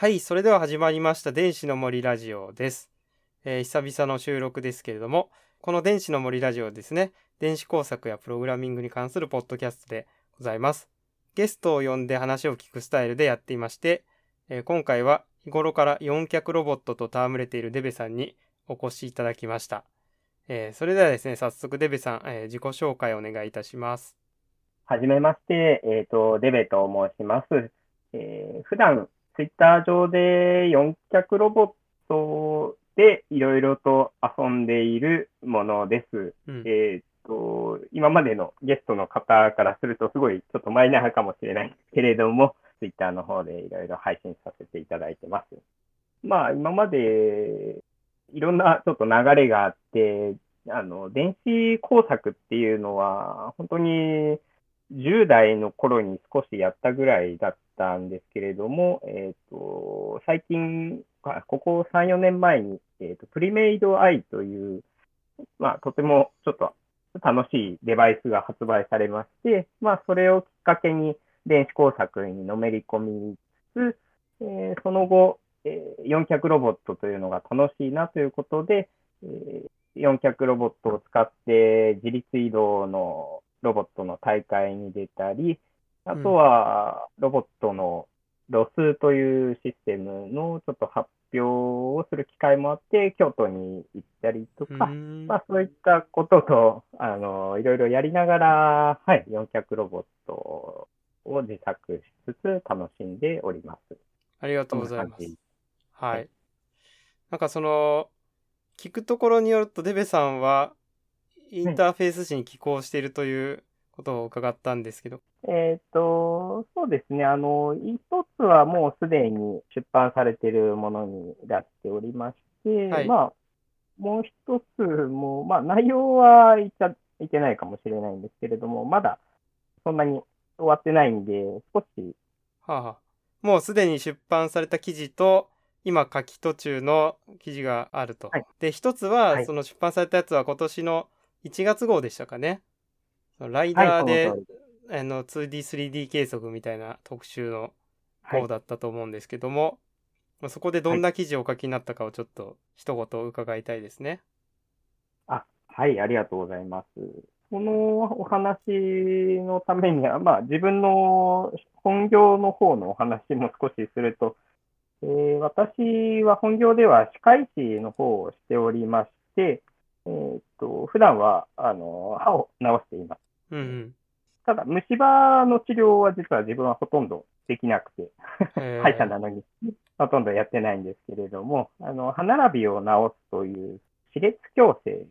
はい、それでは始まりました電子の森ラジオです、えー久々の収録ですけれども、この電子の森ラジオですね、電子工作やプログラミングに関するポッドキャストでございます。ゲストを呼んで話を聞くスタイルでやっていまして、えー今回は日頃から4脚ロボットと戯れているデベさんにお越しいただきました。えーそれではですね、早速デベさん、えー自己紹介をお願いいたします。はじめまして、えっ、と、デベと申します。えー普段、ツイッター上で四脚ロボットでいろいろと遊んでいるものです。うん。えっ、と、今までのゲストの方からするとすごいちょっとマイナーかもしれないけれども、ツイッターの方でいろいろ配信させていただいてます。まあ、今までいろんなちょっと流れがあって、あの、電子工作っていうのは、本当に10代の頃に少しやったぐらいだったんですけれども、えっ、と、最近、ここ3、4年前に、えっ、と、プリメイドアイという、まあ、とてもちょっと楽しいデバイスが発売されまして、まあ、それをきっかけに電子工作にのめり込みつつ、えーその後、えー四脚ロボットというのが楽しいなということで、えー四脚ロボットを使って自立移動のロボットの大会に出たり、あとはロボットのロスというシステムのちょっと発表をする機会もあって、京都に行ったりとか、まあそういったことと、あの、いろいろやりながら、はい、四脚ロボットを自作しつつ楽しんでおります。ありがとこうんございます。ははいい。なんかその、聞くところによると、デベさんは、インターフェース誌に寄稿しているということを伺ったんですけど、えっと、そうですね。あの、一つはもうすでに出版されているものに出しておりまして、はい。まあ、もう一つも、まあ内容は言っちゃいけないかもしれないんですけれども、まだそんなに終わってないんで、少し、はあはあ、もうすでに出版された記事と、今書き途中の記事があると。はい。で、一つは、はい。その出版されたやつは今年の1月号でしたかね。ライダーはい、で、その通りあの 2D、3D 計測みたいな特集のはい号だったと思うんですけども、まあそこでどんな記事をお書きになったかをちょっと一言伺いたいですね。あ、はい、ありがとうございます。このお話のためには、まあ、自分の本業の方のお話も少しすると、えー私は本業では歯科医師の方をしておりまして、えーっと、普段は、あの、歯を治しています。うんうん。ただ、虫歯の治療は実は自分はほとんどできなくて、えー 歯医者なのに、ほとんどやってないんですけれども、あの、歯並びを治すという、歯列矯正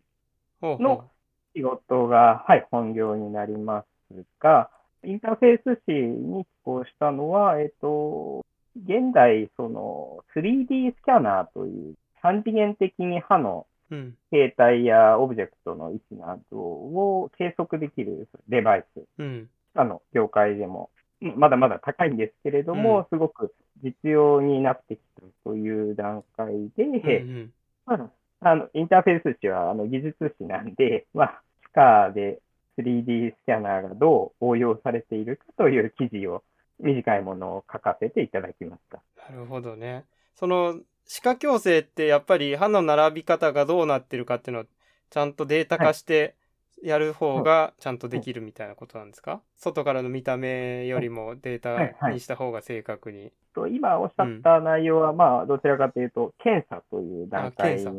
の仕事が、はい、本業になりますが、インターフェース誌に寄稿したのは、えっと、現代、その 3D スキャナーという三次元的に歯のうん。形態やオブジェクトの位置などを計測できるデバイス。うん。あの、業界でも、うんまだまだ高いんですけれども、うんすごく実用になってきたという段階で、うんうんまあ、あの、インターフェース誌はあの技術誌なんで、まあ、地下で 3D スキャナーがどう応用されているかという記事を、短いものを書かせていただきました。なるほどね。その歯科矯正ってやっぱり歯の並び方がどうなってるかっていうのをちゃんとデータ化してやる方がちゃんとできるみたいなことなんですか、外からの見た目よりもデータにした方が正確に。と今おっしゃった内容は、まあ、どちらかというと、検査という段階な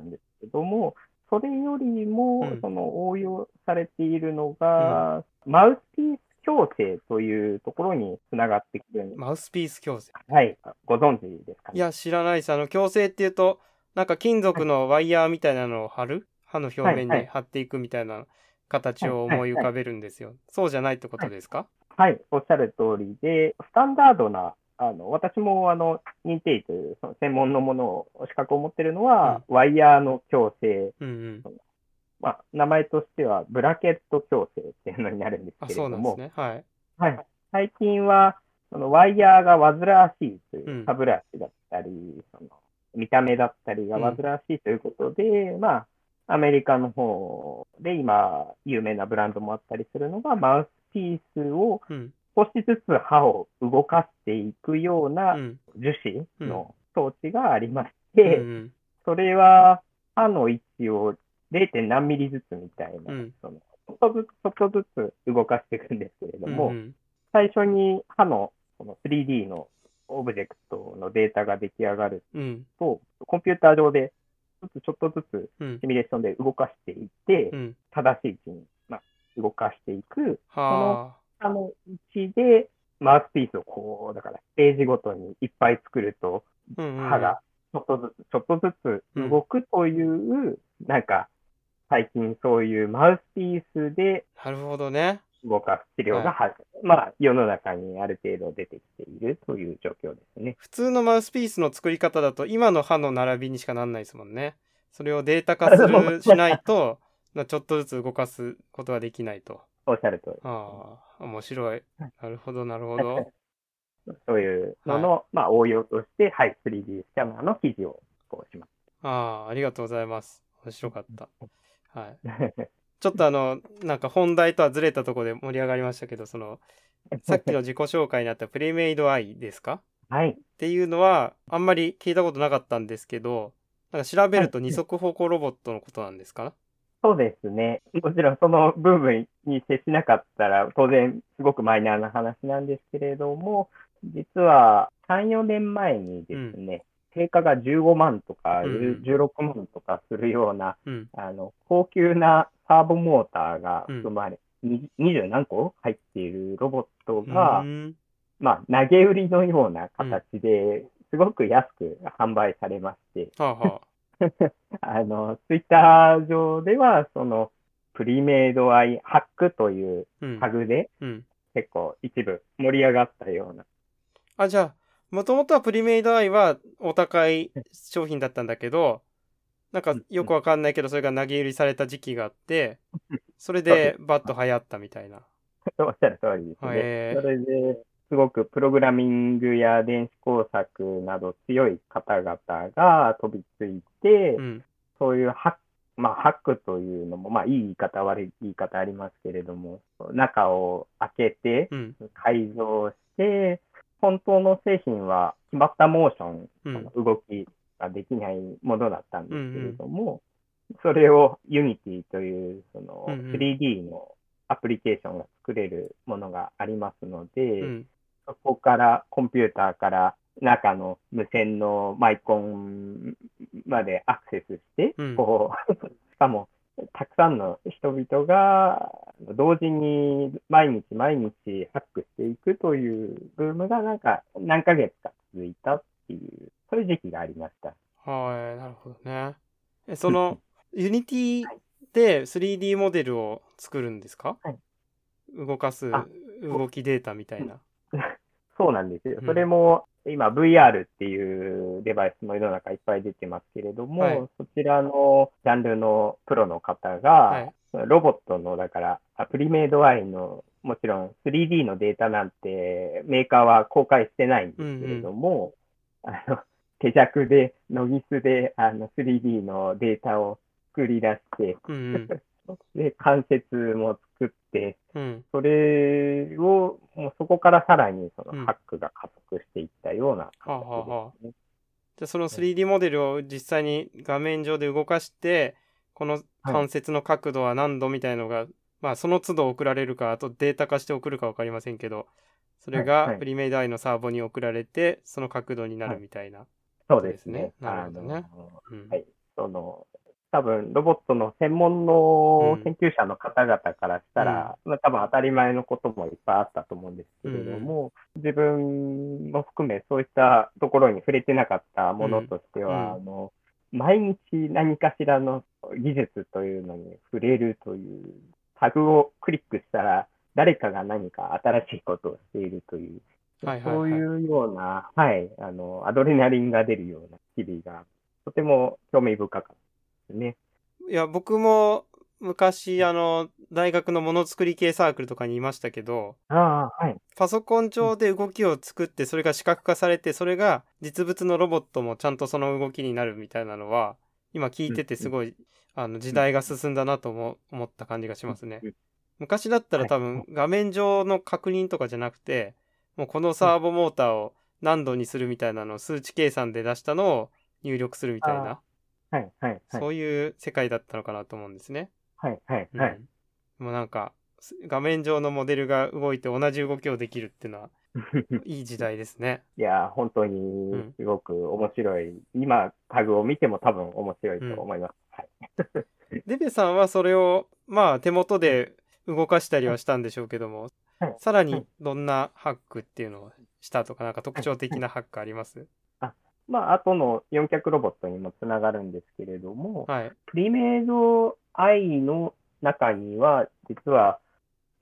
んですけども、それよりもうん、その応用されているのが、マウスピース矯正というところにつながってくるんです。マウスピース矯正。はい、ご存知ですかね？いや、知らないです。あの、矯正っていうと、なんか金属のワイヤーみたいなのを貼る？歯の表面はいはいに貼っていくみたいな形を思い浮かべるんですよ。そうじゃないってことですか、はい、おっしゃる通りで、スタンダードな、あの、私も、あの、認定医という、その専門のものを、資格を持っているのは、ワイヤーの矯正。うんうん。まあ、名前としては、ブラケット矯正っていうのになるんですあ、けれども、ね。はい。はい。最近は、そのワイヤーが煩わしいというう、ん歯ブラシだったり、その見た目だったりが煩わしいということで、まあ、アメリカの方で今、有名なブランドもあったりするのが、マウスピースをうん。少しずつ歯を動かしていくようなうん。樹脂の装置がありまして、うん。それは歯の位置を 0. 何ミリずつみたいな、うんそのちょっとずつ、ちょっとずつ動かしていくんですけれども、うん最初に歯のその 3D のオブジェクトのデータが出来上がるうん。と、コンピューター上でちょっとずつうんシ。ミュレーションで動かしていって、うん。正しい位置に、まあ、動かしていく、は歯の位置でマウスピースをこう、だからステージごとにいっぱい作ると、あ。うんうん歯がちょっとずつ、ちょっとずつ動くという、なんか、最近そういうマウスピースでなるほどね。動かす治療がは、まあ、世の中にある程度出てきているという状況ですね。普通のマウスピースの作り方だと今の歯の並びにしかなんないですもんね。それをデータ化するしないと、ま あちょっとずつ動かすことができないと。おっしゃる通り。ああ、面白い。なるほど、なるほど。そういうのの、まあ、応用として、はい、3D スキャナーの記事をこうしまああ、ありがとうございます。面白かった。はい。す。ちょっとあの、なんか本題とはずれたところで盛り上がりましたけど、その、さっきの自己紹介にあったプレメイドアイですか？はい。っていうのは、あんまり聞いたことなかったんですけど、なんか調べると二足歩行ロボットのことなんですか？そうですね。もちろんその部分に接しなかったら、当然すごくマイナーな話なんですけれども、実は3、4年前にですね、定価が15万とかうん16万とかするような、うん。あの、高級なサーボモーターがうん含まれ、に20何個入っているロボットうが、んまあ、投げ売りのような形で、すごく安く販売されまして、はあは あの、ツイッター上では、その、プリメイドアイハックというあ。うんタ。グでうん。結構一部盛り上がったような。あ、じゃあ、もともとはプリメイドアイはお高い商品だったんだけど、なんかよくわかんないけど、それが投げ売りされた時期があって、それでバッと流行ったみたいな。おっしゃる通りですへー。ねそれで、すごくプログラミングや電子工作など強い方々が飛びついて、うん。そういうハック、まあ、ハックというのも、まあ、いい言い方、悪い言い方ありますけれども、中を開けて、うん。改造して、本当の製品は決まったモーション、うん。動きができないものだったんですけれども、それを Unity というそのうんうん 3D のアプリケーションが作れるものがありますので、うん。そこからコンピューターから中の無線のマイコンまでアクセスして、うんこう、しかもたくさんの人々が同時に毎日毎日ハックしていくというブームがなんか何ヶ月か続いたっていう、そういう時期がありました。はい、なるほどね。え、その、 Unity で 3D モデルを作るんですか、はい動かすあ動きデータみたいな。そうなんですよう。んそれも今 VR っていうデバイスも世の中いっぱい出てますけれども、はい。そちらのジャンルのプロの方が、はい。ロボットの、だから、アプリメイドアイの、もちろん 3D のデータなんてメーカーは公開してないんですけれども、あの、手弱で、ノギスで、あの、3D のデータを作り出して、うん。で、関節も作って、うん。うん。それを、もうそこからさらにそうんのハックが加速していったようなはあはあはあ形ですね。じゃあその 3D モデルを実際に画面上で動かして、この関節の角度は何度みたいのが、まあその都度送られるか、あとデータ化して送るか分かりませんけど、それはいはいがプリメイドアイのサーボに送られて、その角度になるみたいな。そうですね。なるほどねうんはいその、多分ロボットの専門の研究者の方々からしたら、まあ多分当たり前のこともいっぱいあったと思うんですけれども、自分も含めそういったところに触れてなかったものとしては、うん。あの、毎日何かしらの技術というのに触れるという、タグをクリックしたら、誰かが何か新しいことをしているという、はいはいはい。そういうような、はい、あの、アドレナリンが出るような日々が、とても興味深かったね。いや、僕も昔、あの、大学のものづくり系サークルとかにいましたけど、ああ、はい。パソコン上で動きを作って、それが視覚化されて、それが実物のロボットもちゃんとその動きになるみたいなのは、今聞いててすごい、あの、時代が進んだなとも思った感じがしますね。昔だったら多分画面上の確認とかじゃなくて、もうこのサーボモーターを何度にするみたいなのを数値計算で出したのを入力するみたいな、はい、はい、はい。そういう世界だったのかなと思うんですね。はい、はい、うんはい。もうなんか、す画面上のモデルが動いて同じ動きをできるっていうのは、いい時代ですね。いや、本当にすごく面白い。今、タグを見ても多分面白いと思います。はい。デベさんはそれを、まあ手元で動かしたりはしたんでしょうけども、はいさらにはいどんなハックっていうのをしたとか、なんか特徴的なハックあります？まあ、後の4脚ロボットにもつながるんですけれども、はい。プリメイド i の中には、実は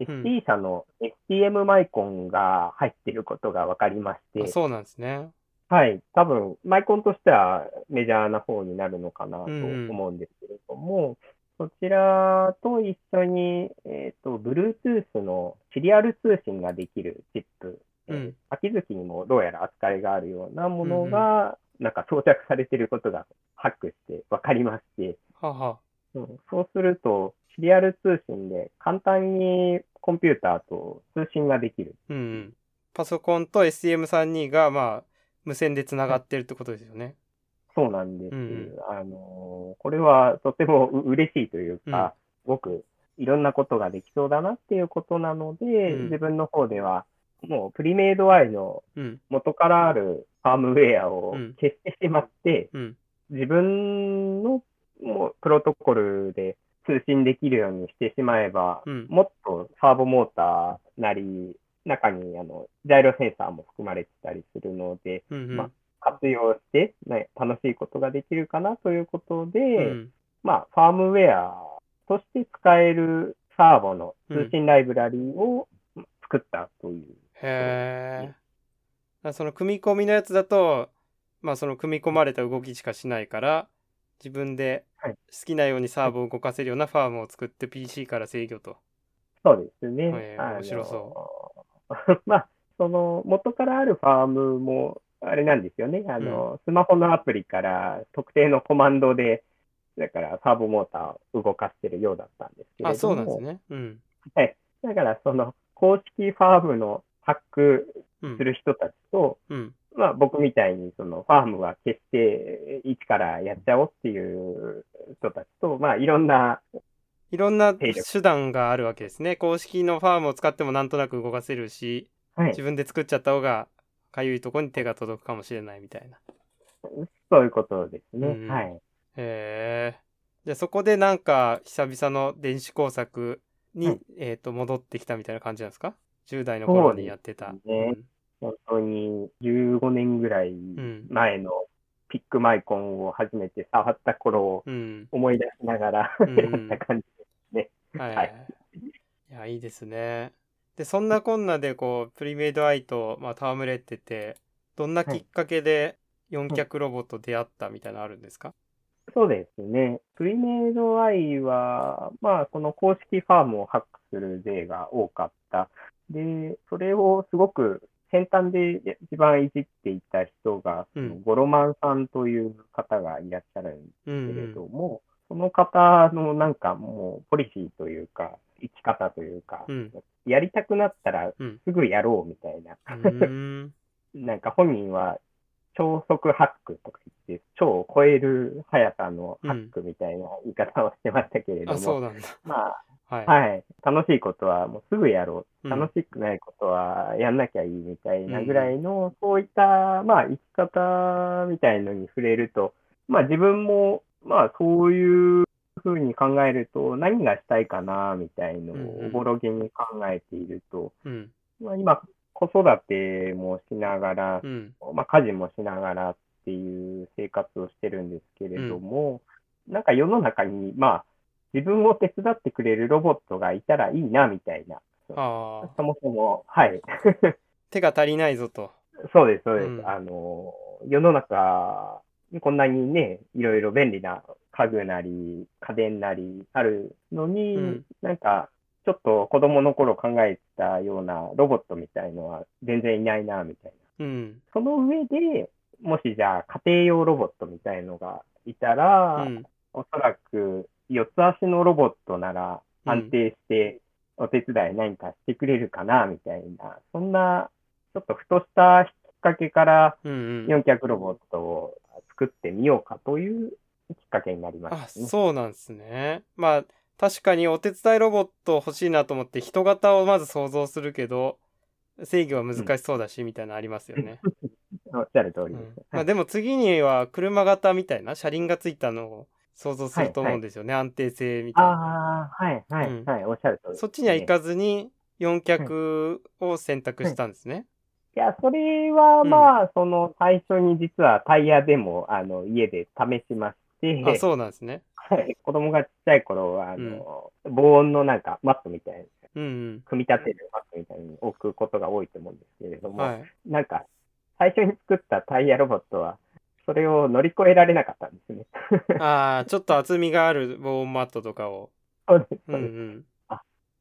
ん ST 社の STM マイコンが入っていることが分かりまして、あそうなんですね。はい、多分マイコンとしてはメジャーな方になるのかなとうんうん思うんですけれども、そちらと一緒に、えっと、Bluetooth のシリアル通信ができるチップ、えーうん秋月にもどうやら扱いがあるようなものが、なんか装着されていることがハックして分かりまして、はは。うんそうすると、シリアル通信で簡単にコンピューターと通信ができる。うんうん。パソコンと STM32 が、まあ、無線でつながってるってことですよね。そうなんです。うんあの、これはとてもう嬉しいというか、すごくいろんなことができそうだなっていうことなので、うん自分の方では、もうプリメイド i のうん。元からあるファームウェアをうん消してしまって、うん。自分のもうプロトコルで通信できるようにしてしまえば、うん。もっとサーボモーターなり、中にあのジャイロセンサーも含まれてたりするので、ま活用して、ね、楽しいことができるかなということで、うん。まあ、ファームウェアとして使えるサーボの通信ライブラリを作ったという。へえ。その組み込みのやつだと、まあその組み込まれた動きしかしないから、自分ではい好きなようにサーブを動かせるようなファームを作って PC から制御と。そうですね。へー面白そう。まあ、その元からあるファームも、あれなんですよね。あの、スマホのアプリから特定のコマンドで、だからサーボモーターを動かしてるようだったんですけれども。あ、そうなんですね。うん。はい。だから、その公式ファームのハックうんす。る人たちと、うん。まあ僕みたいにそのファームは決して一からやっちゃおうっていう人たちと、まあいろんないろんな手段があるわけですね。公式のファームを使ってもなんとなく動かせるし、はい自、分で作っちゃった方がかゆいとこに手が届くかもしれないみたいな。そういうことですね。うんはい。へえ。じゃあそこでなんか久々の電子工作に、はいえっ、と戻ってきたみたいな感じなんですか？?10 代の頃にやってた。そうですね本当に15年ぐらいん前のピックマイコンを初めて触った頃を。思い出しながらうんやった感じ。はい、はいい。や、いいですね。で、そんなこんなで、こう、プリメイドアイと、まあ、戯れてて、どんなきっかけで四脚ロボと出会ったみたいなのあるんですか、そうですね。プリメイド i は、まあ、この公式ファームをハックする例が多かった。で、それをすごく先端で一番いじっていた人が、うんゴロマンさんという方がいらっしゃるんですうん、けれども、その方のなんかもうポリシーというか、生き方というか、うんやりたくなったらうん。すぐやろうみたいな、うん。うん。なんか本人は超速ハックとか言って、超を超える速さのハックみたいな言い方をしてましたけれども、なんだ。まあ、はい。はい、楽しいことはもうすぐやろう、うん楽しくないことはやんなきゃいいみたいなぐらいの、そういった、まあ、生き方みたいのに触れると、まあ自分も、まあそういうふうに考えると、何がしたいかな、みたいのうんうんをおぼろげに考えていると、うん。まあ、今、子育てもしながらう、ん。まあ、家事もしながらっていう生活をしてるんですけれども、なんか世の中に、まあ、自分を手伝ってくれるロボットがいたらいいな、みたいな。ああ。そもそも、はい。手が足りないぞと。そうです、そうです。うんあの、世の中、こんなにね、いろいろ便利な家具なり、家電なりあるのに、うんなんか、ちょっと子供の頃考えてたようなロボットみたいのは全然いないな、みたいな。うん。その上で、もしじゃあ家庭用ロボットみたいのがいたら、うん。おそらく四つ足のロボットならうん安定してお手伝い何かしてくれるかな、みたいな、そんな、ちょっとふとしたきっかけから、うんうん。四脚ロボットを作ってみようかというきっかけになりまあ、したね。そうなんですね。まあ、確かにお手伝いロボット欲しいなと思って人型をまず想像するけど、制御は難しそうだし、みたいなのありますよね。おっしゃる通うりです。んまあ、でも次には車型みたいな車輪がついたのを想像すると思うんですよね。安定性みたいな。ああ、はい、はい、うんはい、おっしゃる通りです、そっちには行かずに4脚を選択したんですね。いや、それはうんまあ、その最初に実はタイヤでも、あの、家で試しまして、あ、そうなんですね。はい子供がちっちゃい頃は、あの、防音のなんかマットみたいな、うん組み立てるマットみたいに置くことが多いと思うんですけれどうん。も、はい。なんか、最初に作ったタイヤロボットは、それを乗り越えられなかったんですね。ああ、ちょっと厚みがある防音マットとかを。そうです、うんうそうです。ん。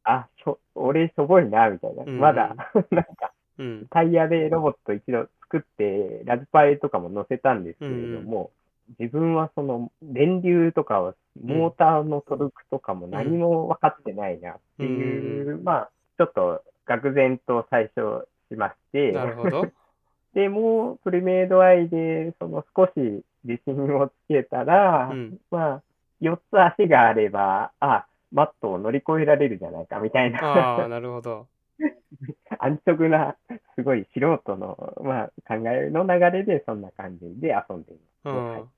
あ、しょ、俺しょぼいな、みたいな。うんまだ、なんか、うん。タイヤでロボット一度作って、ラズパイとかも乗せたんですけれども、自分はその電流とかを、モーターのトルクとかも何も分かってないなっていう、まあ、ちょっと愕然と最初しまして、なるほど。でもうプリメイドアイで、その少し自信をつけたら、うん。まあ、4つ足があれば、あ、マットを乗り越えられるじゃないかみたいああ、な、なるほど。安直な、すごい素人の、まあ、考えの流れでそんな感じで遊んでいます。はいうん。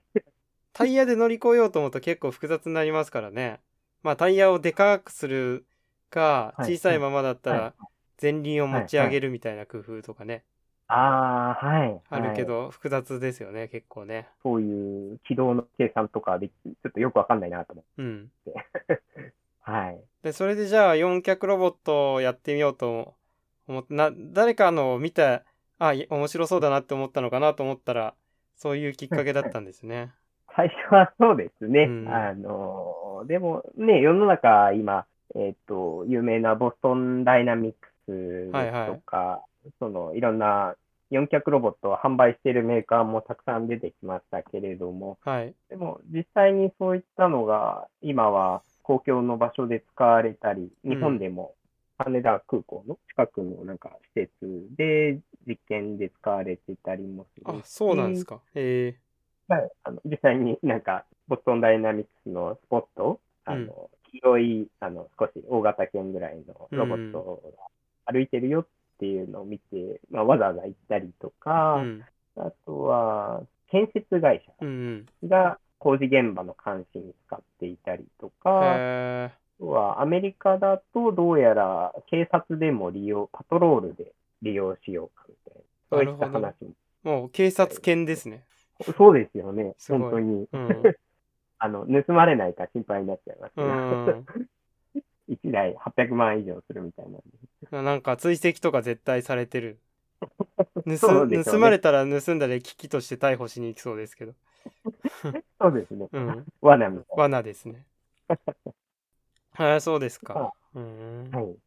タイヤで乗り越えようと思うと結構複雑になりますからね。まあタイヤをでかくするか、はい小さいままだったはら前輪を持ち上げるみたいな工夫とかね、ああ、はい。あるけはいど複雑ですよね、結構ね。そういう軌道の計算とかでき、ちょっとよくわかんないなと思うん。って。はい。で、それでじゃあ4脚ロボットをやってみようと思って、な、誰かのを見て、あ、い面白そうだなって思ったのかなと思ったら、そういうきっかけだったんですね。最初はそうですね。うんあの、でもね、世の中今、えっ、と、有名なボストンダイナミックスとか、そのいろんな4脚ロボットを販売しているメーカーもたくさん出てきましたけれども、はい。でも実際にそういったのが今は公共の場所で使われたり、うん日本でも羽田空港の近くのなんか施設で実験で使われてたりもするあ、そうなんですか。へえ。はい、あの実際になんか、ボストンダイナミックスのスポット、あの、黄色い、あの、少し大型犬ぐらいのロボットが歩いてるよっていうのを見て、まあ、わざわざ行ったりとか、うん。あとは、建設会社うんうん。が工事現場の監視に使っていたりとか、あ。とはアメリカだとどうやら警察でも利用、パトロールで利用しようかみたいな、そういった話も。もう警察犬ですね。そうですよね、本当に。うん。あの、盗まれないか心配になっちゃいますけうど、ん。1台800万以上するみたいな。なんか追跡とか絶対されてる。盗ね盗まれたら盗んだで危機として逮捕しに行きそうですけど。そうですね。うん。罠みたい罠ですね。はい、そうですかは。うん。な。はい。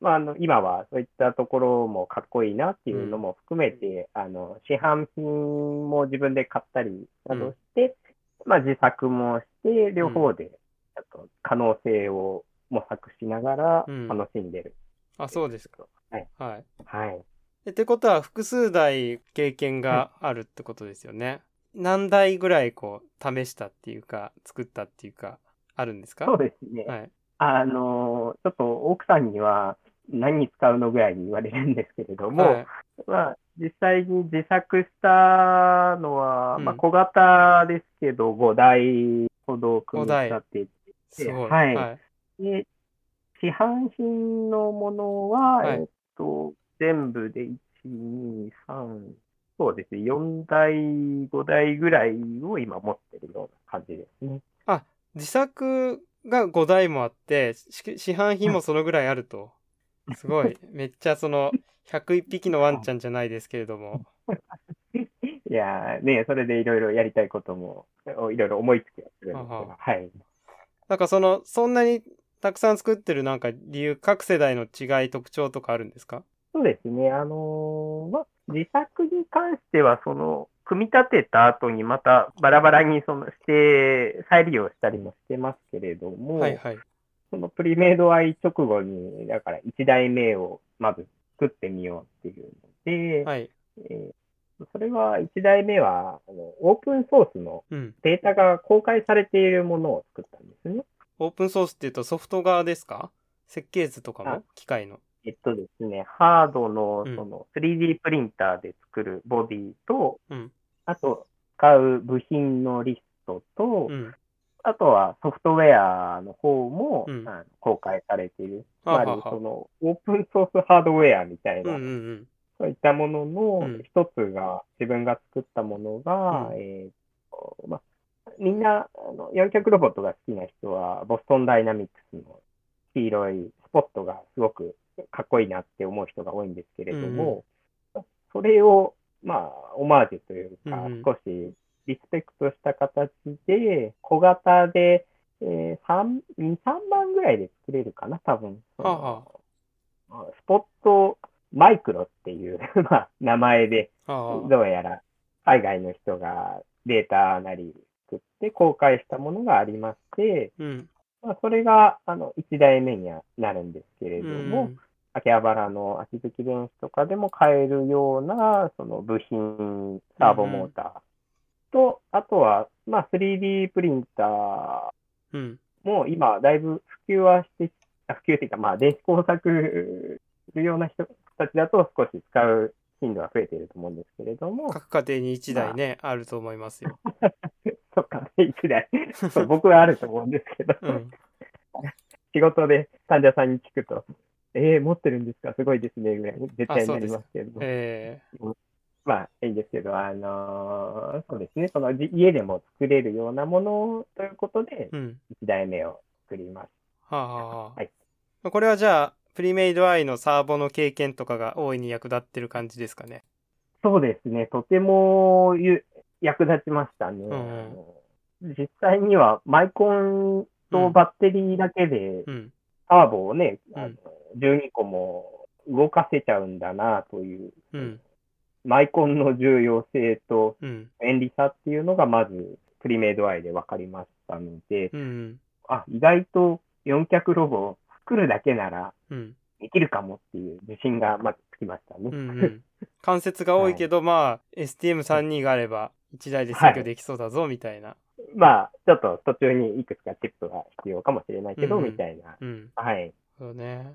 まあ、あの、今はそういったところもかっこいいなっていうのも含めて、あの、市販品も自分で買ったりなどして、まあ、自作もして、両方で、ちょっと可能性を模索しながらうん楽しんでる。あ、そうですか。はい。はい。はい。えってことは複数台経験があるってことですよね。何台ぐらいこう試したっていうか作ったっていうかあるんですか？そうですね。はい。あの、ちょっと奥さんには何に使うのぐらいに言われるんですけれども、はい。まあ、実際に自作したのは、うんまあ、小型ですけど、5台ほど組み立てすごい。はいはい。て、市販品のものは、はいえっと、全部で1、2、3、そうですね、4台、5台ぐらいを今持ってるような感じですね。自作が5台もあってし市販品もそのぐらいあると。すごい。めっちゃその101匹のワンちゃんじゃないですけれども。いやーね、それでいろいろやりたいことも、いろいろ思いつきはするんですけど、ははい。なんかそのそんなにたくさん作ってるなんか理由各世代の違い特徴とかあるんですか？そうですね。あのーまあ、自作に関しては、その、組み立てた後にまたバラバラにそのして再利用したりもしてますけれども、はいはい。そのプリメイドアイ直後に、だから1台目をまず作ってみようっていうので、はい。えーそれは1台目はあのオープンソースのうん。データが公開されているものを作ったんですね。オープンソースっていうとソフト側ですか？設計図とかもあ機械の。えっとですね、ハードのうんその 3D プリンターで作るボディと、うん。あと使う部品のリストと、うん。あとはソフトウェアの方も、うん。あの公開されている。つまりそのオープンソースハードウェアみたいうんうな、んうん。そういったもののうん。一つが、自分が作ったものが、うん。えーとまあ、みんなあの4脚ロボットが好きな人は、ボストンダイナミックスの黄色いスポットがすごくかっこいいなって思う人が多いんですけれども、それを、まあ、オマージュというか、うんうん。少しリスペクトした形で、小型で、えー、3、2、3万ぐらいで作れるかな、多分。はスポットマイクロっていう、まあ、名前で、ああ。どうやら海外の人がデータなり作って公開したものがありまして、うん。まあ、それがあの1台目にはなるんですけれうども、ん。秋葉原の秋月電子とかでも買えるようなその部品、サーボモーターと、あとは、まあ、3D プリンターうん。も今、だいぶ普及はして、あ普及っていうか、まあ、電子工作するような人たちだと少し使う頻度は増えていると思うんですけれども、各家庭に1台ね、あると思いますよ。そっか、ね、一台。そう 僕はあると思うんですけど、うん。仕事で患者さんに聞くと、えー、持ってるんですか？すごいですね、ぐらい、絶対になりますけれども。えまあ、いいんですけど、あのーそうですね、そのじ家でも作れるようなものということでー、、うん。1台目を作ります。はあ、はあはいまあこれはじゃあ、プリメイドアイのサーボの経験とかが大いに役立ってる感じですかね？そうですね、とてもゆ役立ちましたね。んうん実際にはマイコンとバッテリーだけでうん。ターボをね、うんあの12個も動かせちゃうんだなという、うん。マイコンの重要性とうん。便利さっていうのがまずプリメイドアイで分かりましたので、うん。あ、意外と4脚ロボを作るだけならうん。できるかもっていう自信がまずつきましたね。うん。うん。関節が多いけど、まあ、STM32 があれば、1台で制御できそうだぞ、みたいな。まあ、ちょっと途中にいくつかチップが必要かもしれないけど、うんうんみたいな。うん。はい。そうね。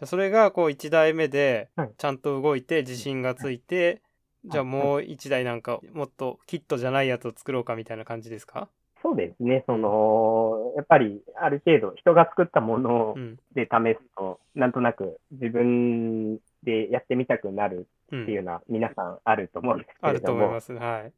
じゃあそれが、こう、1台目ではい、ちゃんと動いて、自信がついて、じゃあもう1台なんか、もっとキットじゃないやつを作ろうか、みたいな感じですか？そうですね。その、やっぱりある程度人が作ったものうん。で試すと、なんとなく自分でやってみたくなるう。っていうんのは皆さんあると思うんですけあれども、ると思います。はい。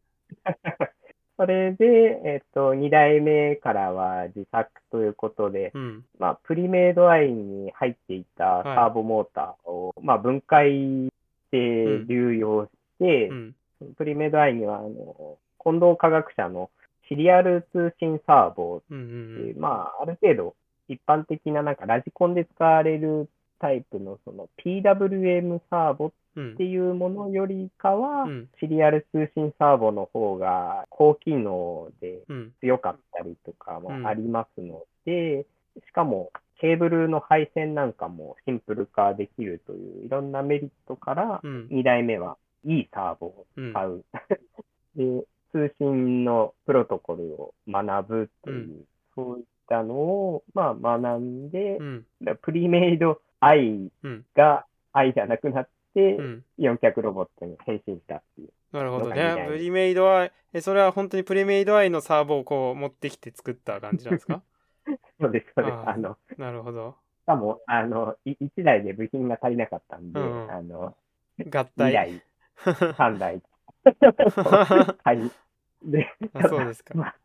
それで、えっと、2代目からは自作ということで、うん。まあ、プリメイドアイに入っていたサーボモーターを、まあ、分解して流用して、うん。プリメイドアイには、あの、近藤科学者のシリアル通信サーボうん。うんって、まあ、ある程度一般的ななんかラジコンで使われるタイプのその PWM サーボっうんて。いうものよりかは、うん。シリアル通信サーボの方が高機能でうん。強かったりとかうんもありますので、しかもケーブルの配線なんかもシンプル化できるといういろんなメリットから、うん。2代目はいいサーボをうん。買う。で、通信のプロトコルを学ぶという、そういったのを、まあ、学んでう、ん。プリメイド愛うん。が愛じゃなくなって、うん。4脚ロボットに変身したっていう。なるほどねプリメイドアイ、え、それは本当にプリメイドアイのサーボをこう持ってきて作った感じなんですか？そうです、そうです。あの、しなるほど。かも、あの、1台で部品が足りなかったんで、うんあの、合2体。台、3台。はい。で、あそうですか。まあ、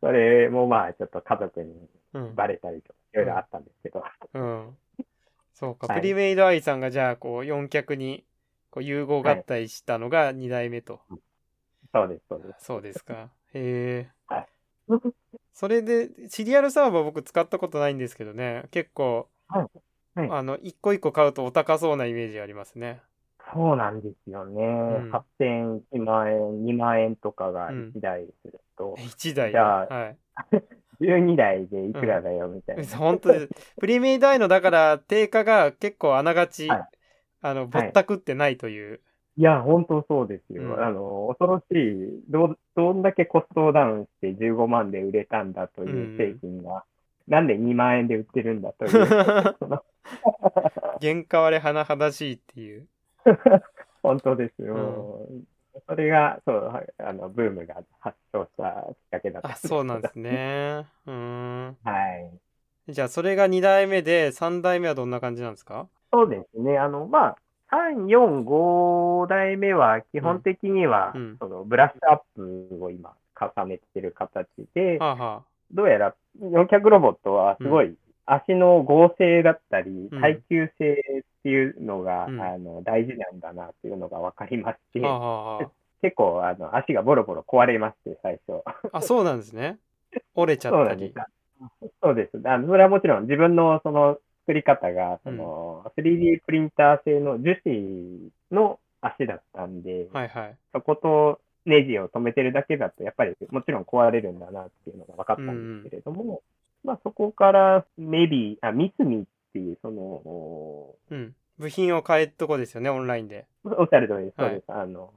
それもまあ、ちょっと家族にうん。バレたりとか、いろいろあったんですけど、うん。そうか。はいプリメイドアイさんがじゃあこう4脚にこう融合合体したのが2代目と。そうです、そうです。そうですか。へえ。はい それで、シリアルサーバー僕使ったことないんですけどね。結構、はいはいあの、一個一個買うとお高そうなイメージありますね。そうなんですよね。ん8000、1万円、2万円とかがうん1台すると、1台で。じゃあはい。12台でいくらだよみたいな。本当です。プリメイドアイのだから定価が結構あながち、はいあのぼったくってないという。いや、本当そうですよ。うんあの、恐ろしい、ど、どんだけコストダウンして15万で売れたんだという製品が、なんで2万円で売ってるんだという、原価割れ甚だしいっていう。本当ですよ。それが、そう、はいあの、ブームが発症したきっかけだったあ、そうなんですね。うーん。はい。じゃあそれが2代目で3代目はどんな感じなんですか？そうですね。あの、まあ、3、4、5代目は基本的には、うんうんそのブラッシュアップを今重ねてる形で、はあはどうやら4脚ロボットはすごい足の合成だったり、うん耐久性っていうのが、うんあの大事なんだなっていうのが分かりまして、あ。はあはあは結構あの足がボロボロ壊れまして、最初。あ。あ、そうなんですね。折れちゃったりそうです。。そうです。あのそれはもちろん自分のその作り方が、その 3D プリンター製の樹脂の足だったんで、はいはい。そことネジを止めてるだけだと、やっぱりもちろん壊れるんだなっていうのが分かったんですけれども、まあそこから、メビー、あ、ミスミっていう、その、うん。部品を変えるとこですよね、オンラインで。おっしゃる通りです。そうです。あの、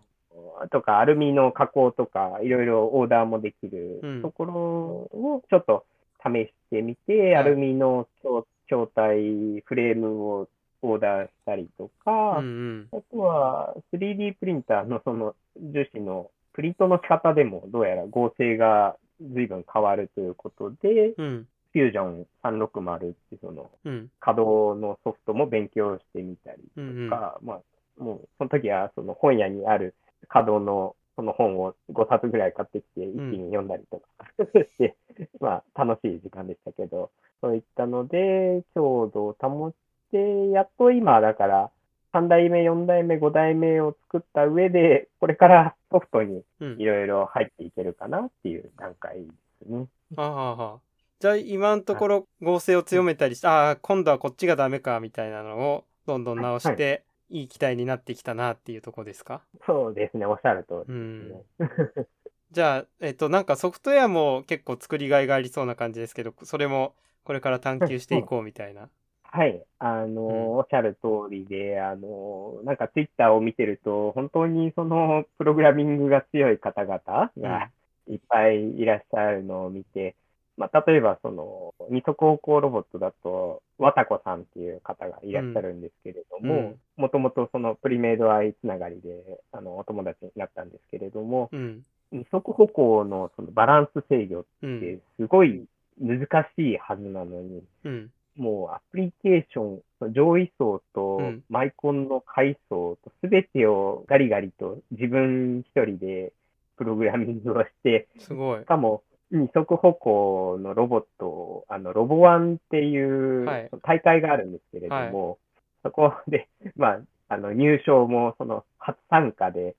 とか、アルミの加工とか、いろいろオーダーもできるうんところをちょっと試してみて、はいアルミの筐筐体、フレームをオーダーしたりとか、うんうん。あとは 3D プリンターのその樹脂のプリントの仕方でもどうやら合成が随分変わるということで、うん。フュージョン360ってそのうん。稼働のソフトも勉強してみたりうんうん。とか、まあ、もうその時はその本屋にある稼働のその本を5冊ぐらい買ってきて一気に読んだりとかして、まあ楽しい時間でしたけど、そういったので強度を保って、やっと今だから3代目、4代目、5代目を作った上で、これからソフトにうんいろいろ入っていけるかなっていう段階ですね。あははじゃあ今のところ合成を強めたりして、ああ、今度はこっちがダメかみたいなのをどんどん直して、い。い機体になってきたなっていうとこですか？そうですね、おっしゃる通り。うん。じゃあ、えっと、なんかソフトウェアも結構作りがいがありそうな感じですけど、それもこれから探求していこうみたいな。はい。あの、うん。おっしゃる通りで、あの、なんかツイッターを見てると、本当にそのプログラミングが強い方々がいっぱいいらっしゃるのを見て、まあ、例えばその二足歩行ロボットだと、わたこさんっていう方がいらっしゃるんですけれどもうん、もともとそのプリメイドアイつながりで、あの、お友達になったんですけれども、うん。二足歩行のそのバランス制御っうん。てすごい難しいはずなのに、うん。もうアプリケーション、上位層とうんマイコンの階層とすべてをガリガリと自分一人でプログラミングをして、すごいし。かも二足歩行のロボットを、あの、ロボワンっていうはい大会があるんですけれども、そこで、まあ、あの、入賞もその初参加で、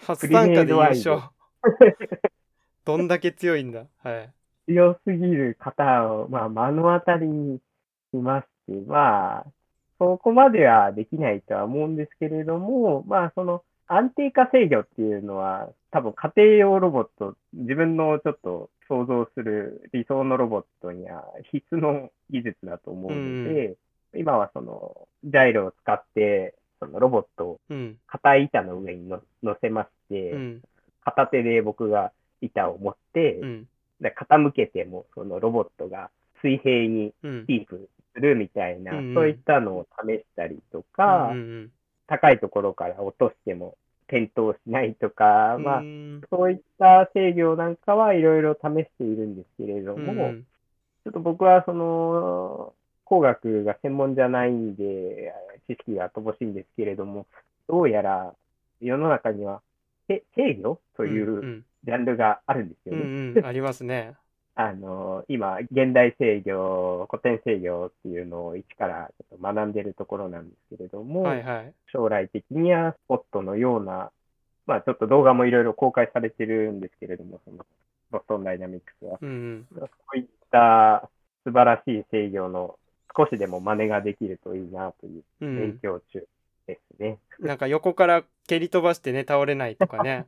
初参加で優勝。どんだけ強いんだ。はい。強すぎる方を、まあ、目の当たりにしまして、まあ、そこまではできないとは思うんですけれども、まあ、その安定化制御っていうのは、多分家庭用ロボット、自分のちょっと想像する理想のロボットには必須の技術だと思うので、今はその、ジャイロを使って、そのロボットをうん。硬い板の上にの乗せまして、うん。片手で僕が板を持って、うん。で傾けても、そのロボットが水平にうん。キープするみたいな、うんうんそういったのを試したりとか、うんうん高いところから落としても転倒しないとか、うん。まあう、んそういった制御なんかはいろいろ試しているんですけれども、うんちょっと僕はその、工学が専門じゃないんで、知識が乏しいんですけれども、どうやら世の中には、せ制御とうん。いううんジャンルがあるんですようね。んうん。ありますね。あの、今、現代制御、古典制御っていうのを一からちょっと学んでるところなんですけれども、はいはい。将来的にはスポットのような、まあちょっと動画もいろいろ公開されてるんですけれども、そのボストンダイナミックスは。うんうん。そういった素晴らしい制御の少しでも真似ができるといいなというう勉ん。強中ですね。なんか横から蹴り飛ばしてね、倒れないとかね。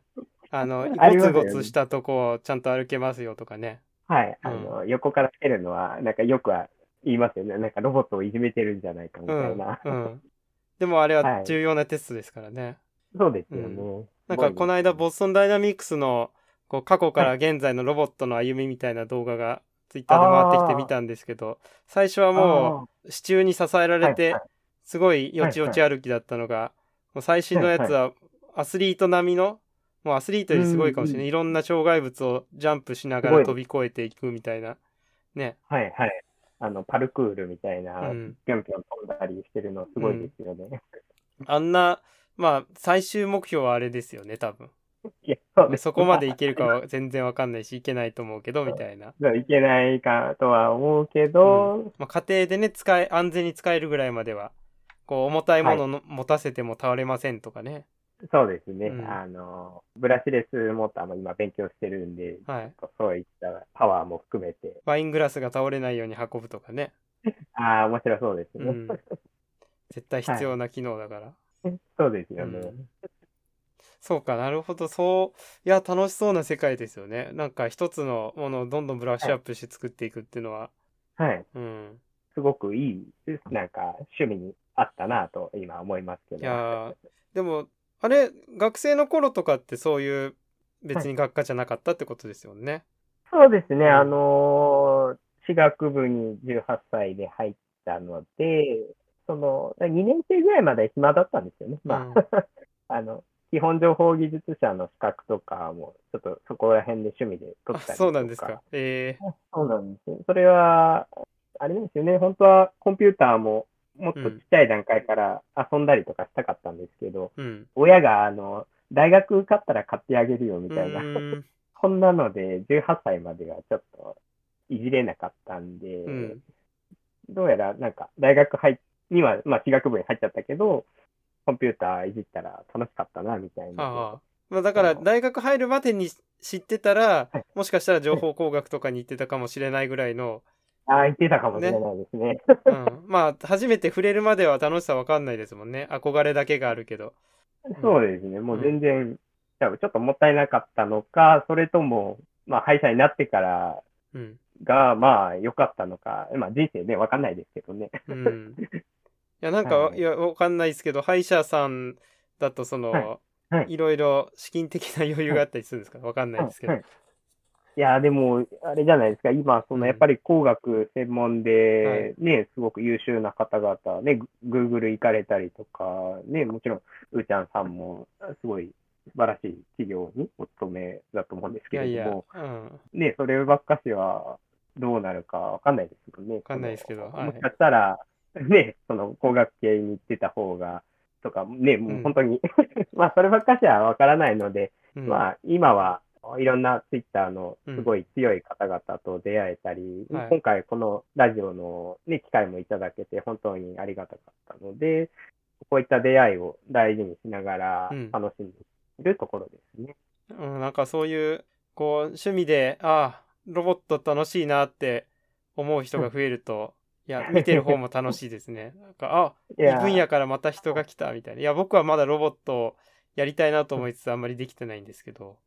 あの、ゴツゴツしたとこをちゃんと歩けますよとかね。はい。あの、横からつけるのは、なんかよくは言いますよね。なんかロボットをいじめてるんじゃないかみたいな。うん。うん。でもあれははい重要なテストですからね。そうですよね。なんかこの間ボストンダイナミクスのこう過去から現在のロボットの歩みみたいな動画がツイッターで回ってきて見たんですけど、最初はもう支柱に支えられてはいすごいよちよち歩きだったのが、もう最新のやつはアスリート並みの、もうアスリートよりすごいかもしれない。いろんな障害物をジャンプしながら飛び越えていくみたいな。ね。はいはい。あの、パルクールみたいな、うんぴょんぴょん飛んだりしてるのすごいですよね。あんな、まあ最終目標はあれですよね、多分。いや、そう。そこまでいけるかは全然わかんないし、いけないと思うけど、みたいな。いけないかとは思うけど、まあ、家庭でね、使え、安全に使えるぐらいまでは、こう、重たいものの持たせても倒れませんとかね。そうですね。うんあの、ブラシレスモーターも今勉強してるんで、はい。そういったパワーも含めて、ワイングラスが倒れないように運ぶとかね。ああ、面白そうですね。うん。絶対必要な機能だから。そうですよね。うんそうか、なるほど。そう、いや、楽しそうな世界ですよね。なんか一つのものをどんどんブラッシュアップして作っていくっていうのは。はい。うん。すごくいい、なんか趣味にあったなと今思いますけど。いやーでも、あれ、学生の頃とかってそういう別に学科じゃなかったってことですよね？そうですね。うんあのー、私学部に18歳で入ったので、その、2年生ぐらいまで暇だったんですよね。まあ、あの、基本情報技術者の資格とかも、ちょっとそこら辺で趣味で取あ、ったりとか。そうなんですか。ええそうなんですよ。それは、あれなんですよね。本当はコンピューターももっとちっちゃい段階から遊んだりとかしたかったんですけど、うん。親が、あの、大学受かったら買ってあげるよみうたいな、ーん。そんなので、18歳まではちょっといじれなかったんで、うん。どうやらなんか大学入っには、まあ、私学部に入っちゃったけど、コンピューターいじったら楽しかったな、みたいな。ああ。まあだから大学入るまでに知ってたらはい、もしかしたら情報工学とかに行ってたかもしれないぐらいの、ああ、言ってたかもしれないですね。うん。まあ初めて触れるまでは楽しさわかんないですもんね。憧れだけがあるけど。そうですね。もう全然、多分ちょっともったいなかったのか、それとも、まあ、歯医者になってからうん。が、まあ、良かったのか、まあ、人生ね、わかんないですけどね。うん。いや、なんか、はいいや、わかんないですけど、歯医者さんだと、その、はいはいいろいろ資金的な余裕があったりするんですか？わかんないですけど。はいいや、でも、あれじゃないですか、今、その、やっぱり工学専門で、ね、すごく優秀な方々、ね、グーグル行かれたりとか、ね、もちろん、うーちゃんさんも、すごい素晴らしい企業にお勤めだと思うんですいやいや、けれども、うん。ね、そればっかしはどうなるかわかんないですよね。わかんないですけどはい。もしかしたら、ね、その工学系に行ってた方が、とか、ね、もう本当に、まあ、そればっかしはわからないので、うん。まあ、今はいろんなツイッターのすごい強い方々と出会えたり、はい今回このラジオの、ね、機会もいただけて本当にありがたかったので、こういった出会いを大事にしながらうん楽しんでいるところですね。うん、なんかそういう、こう、趣味で、ああ、ロボット楽しいなって思う人が増えると、いや、見てる方も楽しいですね。なんか、あ、分野からまた人が来たみたいな。いや、僕はまだロボットをやりたいなと思いつつあんまりできてないんですけど、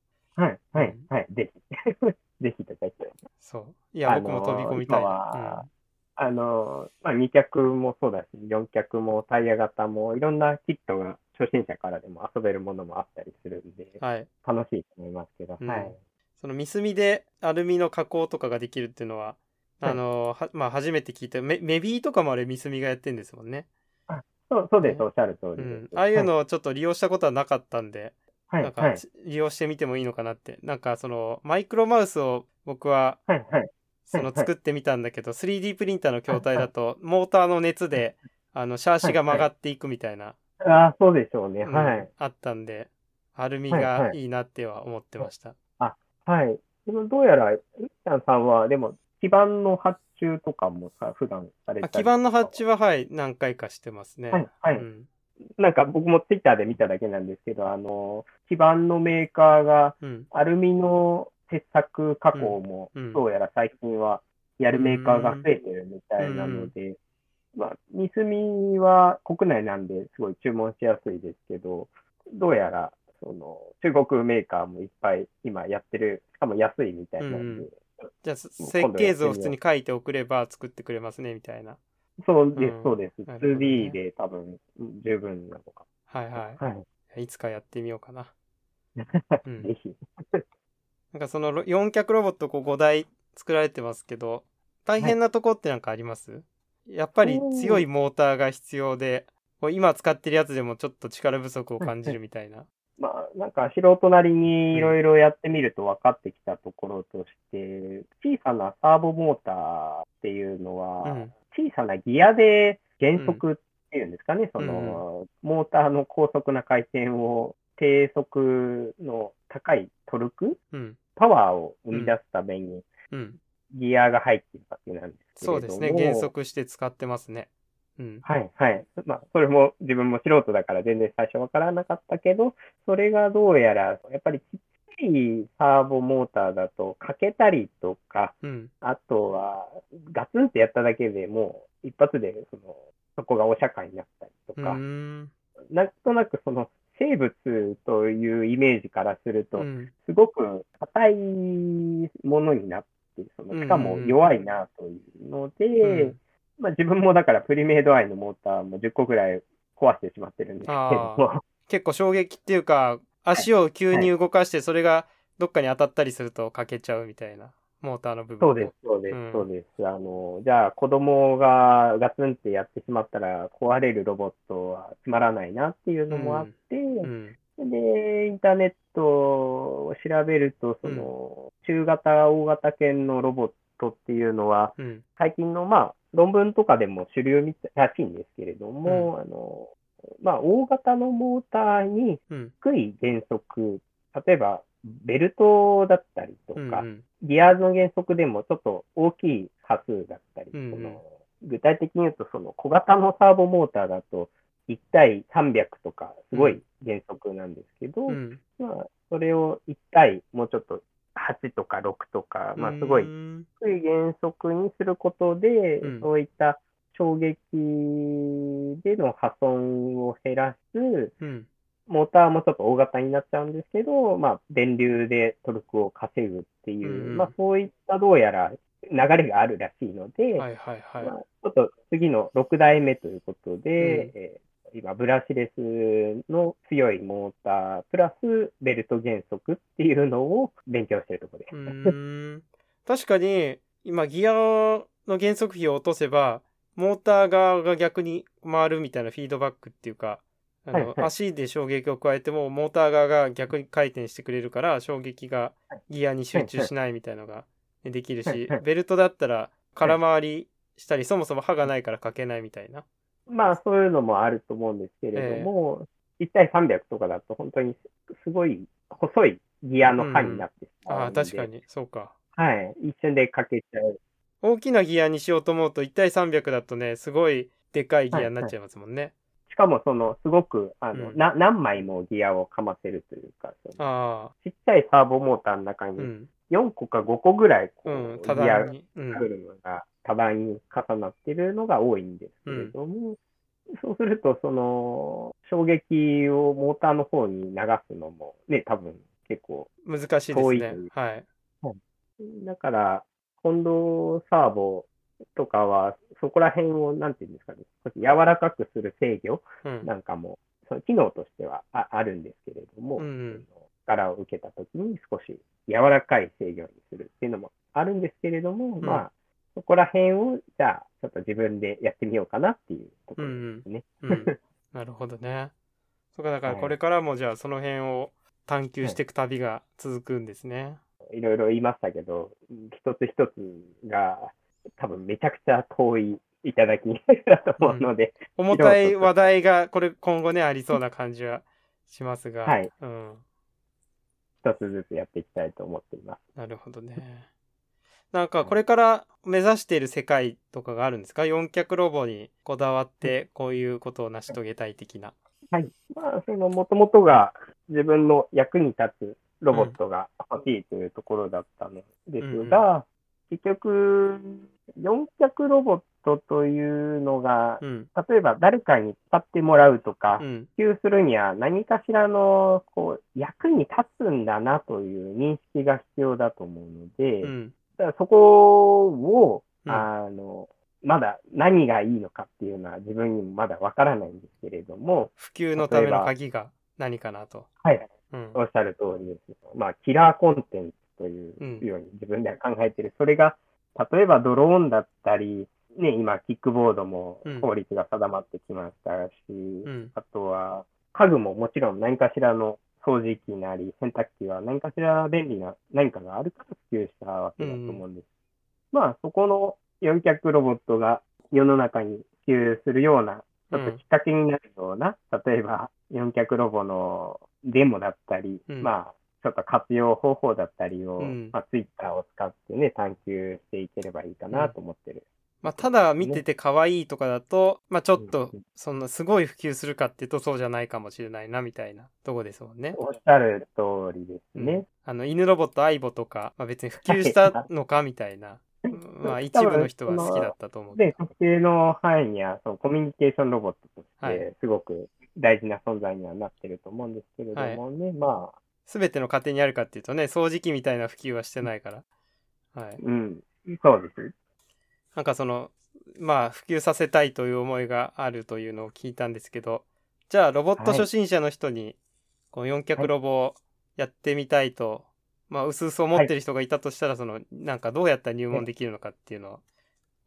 はい、はいうん、はい、ぜひ。ぜひとか言って。そう。いや、あの僕も飛び込みたいあの、まあ、2脚もそうだし、4脚もタイヤ型も、いろんなキットが初心者からでも遊べるものもあったりするんで、うんはい。楽しいと思いますけど、うんはい。そのミスミでアルミの加工とかができるっていうのは、はいあの、はまあ初めて聞いた、メメビーとかもあれミスミがやってんですもんね。そうそうです、おっしゃる通りう。んああいうのをちょっと利用したことはなかったんで、はい、なんかはい、利用してみてもいいのかなって。なんかそのマイクロマウスを僕ははい、はい。その作ってみたんだけど、3D プリンターの筐体だとモーターの熱であのシャーシが曲がっていくみたいな、ああ、そうでしょうね。うんはい。あったんで、アルミがいいなっては思ってました。はい。でも、どうやら、うっちゃんさんは、でも、基板の発注とかもさ、普段されたりあ基板の発注ははい、何回かしてますね。はいはいうんなんか僕もツイッターで見ただけなんですけど、あの、基板のメーカーが、うん。アルミの鉄削加工もどうやら最近はやるメーカーが増えてるみたいなので、まあ、ミスミは国内なんですごい注文しやすいですけど、どうやら、その、中国メーカーもいっぱい今やってる、しかも安いみたいなじゃあ、設計図を普通に書いて送れば作ってくれますね、みたいな。そうです、うんそうです。なるほどね 2D で多分十分なのか。はいははい。い。いつかやってみようかな。うんぜひ。なんかそのろ4脚ロボットこう5台作られてますけど、大変なとこってなんかあります、やっぱり強いモーターが必要で、今使ってるやつでもちょっと力不足を感じるみたいな。まあ、なんか素人なりにいろいろやってみると分かってきたところとして、小さなサーボモーターっていうのは、うん小さなギアで減速っていうんですかね、その、モーターの高速な回転を低速の高いトルク、うん。パワーを生み出すためにうん。ギアが入っているわけなんですけれども。そうですね。減速して使ってますね。うん。はい、はい。まあ、それも自分も素人だから全然最初わからなかったけど、それがどうやら、やっぱりちっいサーボモーターだと、かけたりとか、うん。あとは、ガツンってやっただけでもう、一発で、その、そこがお釈迦になったりとか、ん。なんとなくその、生物というイメージからすると、うん。すごく硬いものになって、そのしかも弱いなというので、うんまあ、自分もだからプリメイドアイのモーターも10個ぐらい壊してしまってるんですけれども、結構衝撃っていうか、足を急に動かして、それがどっかに当たったりすると欠けちゃうみたいな、モーターの部分。そうです、そうです、うんそうです。あの、じゃあ子供がガツンってやってしまったら壊れるロボットはつまらないなっていうのもあって、うん。で、インターネットを調べると、その、中型、大型犬のロボットっていうのは、うん。最近の、まあ、論文とかでも主流みたいらしいんですけれども、あの、まあ、大型のモーターにうん。低い減速、例えば、ベルトだったりとか、うんうん。ギアの減速でもちょっと大きい波数だったり、うんうんその具体的に言うと、その小型のサーボモーターだと、1対300とか、すごい減速なんですけど、うん。まあ、それを1対もうちょっと8とか6とか、まあ、すごいうん低い減速にすることで、うんそういった衝撃での破損を減らす、うん。モーターもちょっと大型になっちゃうんですけど、まあ、電流でトルクを稼ぐっていう、うんまあ、そういったどうやら流れがあるらしいので、はいはいはい。まあ、ちょっと次の6代目ということで、うんえー今、ブラシレスの強いモーター、プラスベルト減速っていうのを勉強しているところです。うーん確かに今ギアの減速比を落とせばモーター側が逆に回るみたいなフィードバックっていうかあの、はいはい足で衝撃を加えてもモーター側が逆に回転してくれるから衝撃がギアに集中しないみたいのがねできるしベルトだったら空回りしたりそもそも刃がないからかけないみたいな。まあ、そういうのもあると思うんですけれども、1対300とかだと本当にすごい細いギアの刃になってしまうああので、確かにそうか。はい。一瞬でかけちゃう。大きなギアにしようと思うと1対300だとねすごいでかいギアになっちゃいますもんね。しかも、その、すごく、あの、うん。な、何枚もギアをかませるというか、そのああ。ちっちゃいサーボモーターの中にうん。4個か5個ぐらい、こう、うん多ギアが来るのが多段に。重なってるのが多いんですけれども、そうすると、その、衝撃をモーターの方に流すのも、ね、多分結構、難しいですね。はい。だから、近藤サーボとかは、そこら辺を、なんていうんですかね、少し柔らかくする制御うん。なんかも、その機能としてはああるんですけれども、うん力を受けたときに少し柔らかい制御にするっていうのもあるんですけれども、んまあ、そこら辺を、じゃあ、ちょっと自分でやってみようかなっていうところですね。うん。なるほどね。そうか、だからはいこれからもじゃあその辺を探求していく旅が続くんですね。いろいろ言いましたけど、一つ一つが多分めちゃくちゃ遠いいただきだと思うので、重たい話題がこれ今後ねありそうな感じはしますが。はいうん。一つずつやっていきたいと思っています。なるほどね。なんかこれから目指している世界とかがあるんですか？四脚ロボにこだわってこういうことを成し遂げたい的な。はい。まあ、その、もともとが自分の役に立つロボットが欲しいというところだったのですが、結局、四脚ロボットというのが、うん。例えば誰かに使ってもらうとかう、ん。普及するには何かしらの、こう、役に立つんだなという認識が必要だと思うので、うん。ただそこを、うんあの、まだ何がいいのかっていうのは自分にもまだわからないんですけれども、普及のための鍵が何かなと。はい、うん。おっしゃる通りです。まあ、キラーコンテンツといううんように自分では考えてる。それが、例えばドローンだったり、ね、今、キックボードもうん法律が定まってきましたし、んあとは、家具ももちろん何かしらの掃除機なり洗濯機は何かしら便利な何かがあるから普及したわけだと思うんです。まあ、そこの4脚ロボットが世の中に普及するような、ちょっときっかけになるような、例えば4脚ロボのデモだったり、うん。まあ、ちょっと活用方法だったりを、うん。まあ、ツイッターを使ってね、探求していければいいかなと思ってる。まあ、ただ見てて可愛いとかだと、まあ、ちょっとうん。そんなすごい普及するかっていうとそうじゃないかもしれないなみたいなとこですもんね。おっしゃる通りですね。あの犬ロボットアイボとか、まあ、別に普及したのかみたいな、まあ一部の人は好きだったと思うけで、特定の範囲には、そのコミュニケーションロボットとしはい。て、すごく大事な存在にはなってると思うんですけれどもね、まあ、ど、全ての家庭にあるかっていうとね、掃除機みたいな普及はしてないから。はい。うん、そうです。なんかその、まあ普及させたいという思いがあるというのを聞いたんですけど、じゃあロボットはい初心者の人に、この4脚ロボをやってみたいと、まあ薄々思ってる人がいたとしたら、その、なんかどうやったら入門できるのかっていうのを、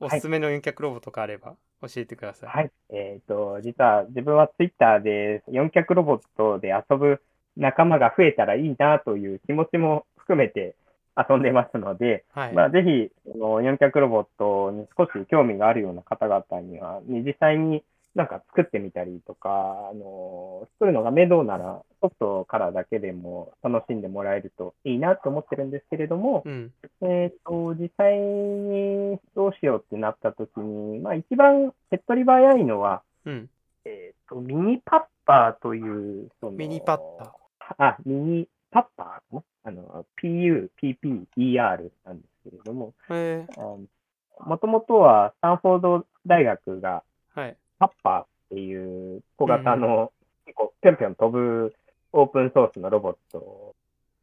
おすすめの4脚ロボとかあれば教えてください。はい。えっ、と、実は自分はツイッターで4脚ロボットで遊ぶ仲間が増えたらいいなという気持ちも含めて遊んでますので、はい。まあ、ぜひ、この4脚ロボットに少し興味があるような方々には、ね実際になんか作ってみたりとか、あの、作るのが面倒なら、ソフトからだけでも楽しんでもらえるといいなと思ってるんですけれども、うん。えっ、と、実際にどうしようってなった時に、まあ一番手っ取り早いのは、うん。えっ、と、ミニパッパーという、そのミニパッパあ、ミニパッパーかな？あの、PU、PPER なんですけれども、えもともとはスタンフォード大学が。パッパーっていう小型の、結構ぴょんぴょん飛ぶオープンソースのロボットを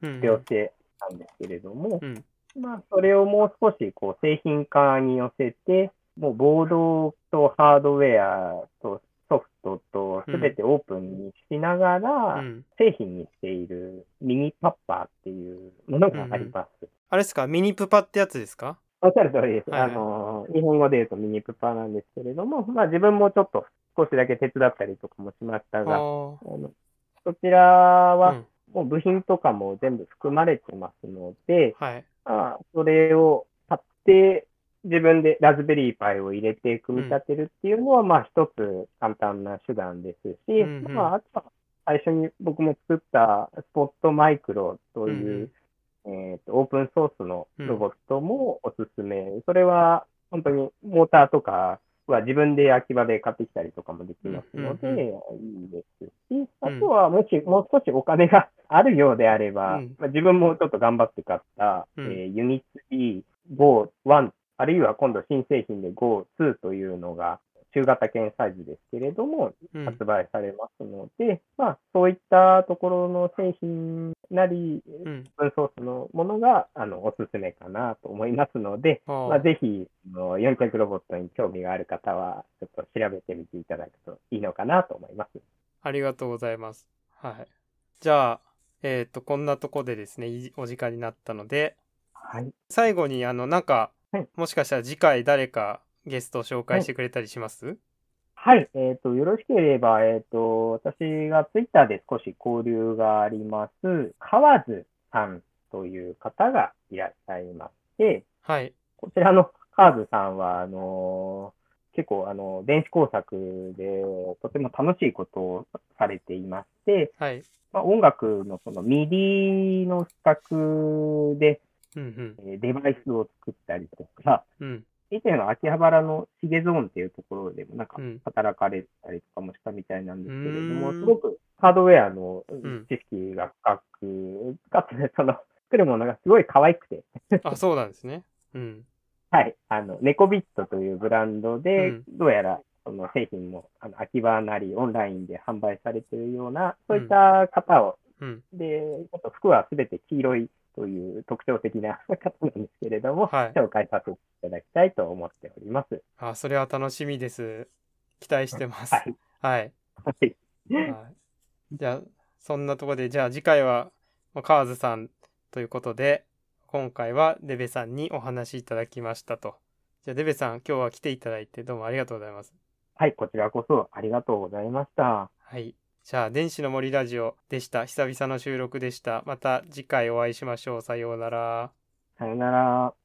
うん発表してたんですけれども、うん。まあ、それをもう少しこう製品化に寄せて、もうボードとハードウェアとソフトとすべてオープンにしながら、うん。製品にしているミニパッパーっていうものがあります。あれですか？ミニプパってやつですか？おっしゃる通りです。はいはいあの、日本語で言うとミニプパなんですけれども、まあ自分もちょっと少しだけ手伝ったりとかもしましたあが、あーのそちらはうん。もう部品とかも全部含まれてますので、はい。まあ、それを買って、自分でラズベリーパイを入れて組み立てるっていうのは、まあ一つ簡単な手段ですし、うんうんまああとは最初に僕も作ったスポットマイクロという、えーとオープンソースのロボットもおすすめ。それは本当にモーターとかは自分で秋葉で買ってきたりとかもできますので、うんいいですし、あとはもしもう少しお金があるようであれば、うん。まあ、自分もちょっと頑張って買った、うん。えーユニツ E Go 1、あるいは今度新製品で Go 2というのが中型犬サイズですけれども、うん。発売されますので、まあ、そういったところの製品なり、うん。ソースのものが、あの、おすすめかなと思いますので、まあ、ぜひ、あの4脚ロボットに興味がある方は、ちょっと調べてみていただくといいのかなと思います。ありがとうございます。はい。じゃあ、えっ、と、こんなとこでですね、いお時間になったので、はい。最後に、あの、なんか、はいもしかしたら次回誰かゲストを紹介してくれたりします、はい。えっ、と、よろしければ、えっ、と、私がツイッターで少し交流があります、河津さんという方がいらっしゃいまして、はい。こちらのカーズさんは、あの結構、あの、電子工作でとても楽しいことをされていまして、はい。まあ、音楽のその MIDI の企画で、うんえーデバイスを作ったりとか、うん。うん。以前の秋葉原の shigezone っていうところでもなんかうん働かれたりとかもしたみたいなんですけれども、うーんすごくハードウェアのん知識が深く、かつね、その作るものがすごい可愛くて、あ、そうなんですね。うん。はい。あの、ネコビットというブランドで、うんどうやら、その製品も、あの、秋葉なり、オンラインで販売されているような、そういった方を、うん。で、あと服はすべて黄色いという特徴的な 方なんですけれども、はい紹介させていただきたいと思っております。あ、それは楽しみです。期待してます。はい。はい。じゃあ、そんなところで、じゃあ次回は、まあカーズさんということで、今回はデベさんにお話しいただきましたと。じゃあデベさん、今日は来ていただいてどうもありがとうございます。はい、こちらこそありがとうございました。はい。じゃあ、電子の森ラジオでした。久々の収録でした。また次回お会いしましょう。さようなら。さようなら。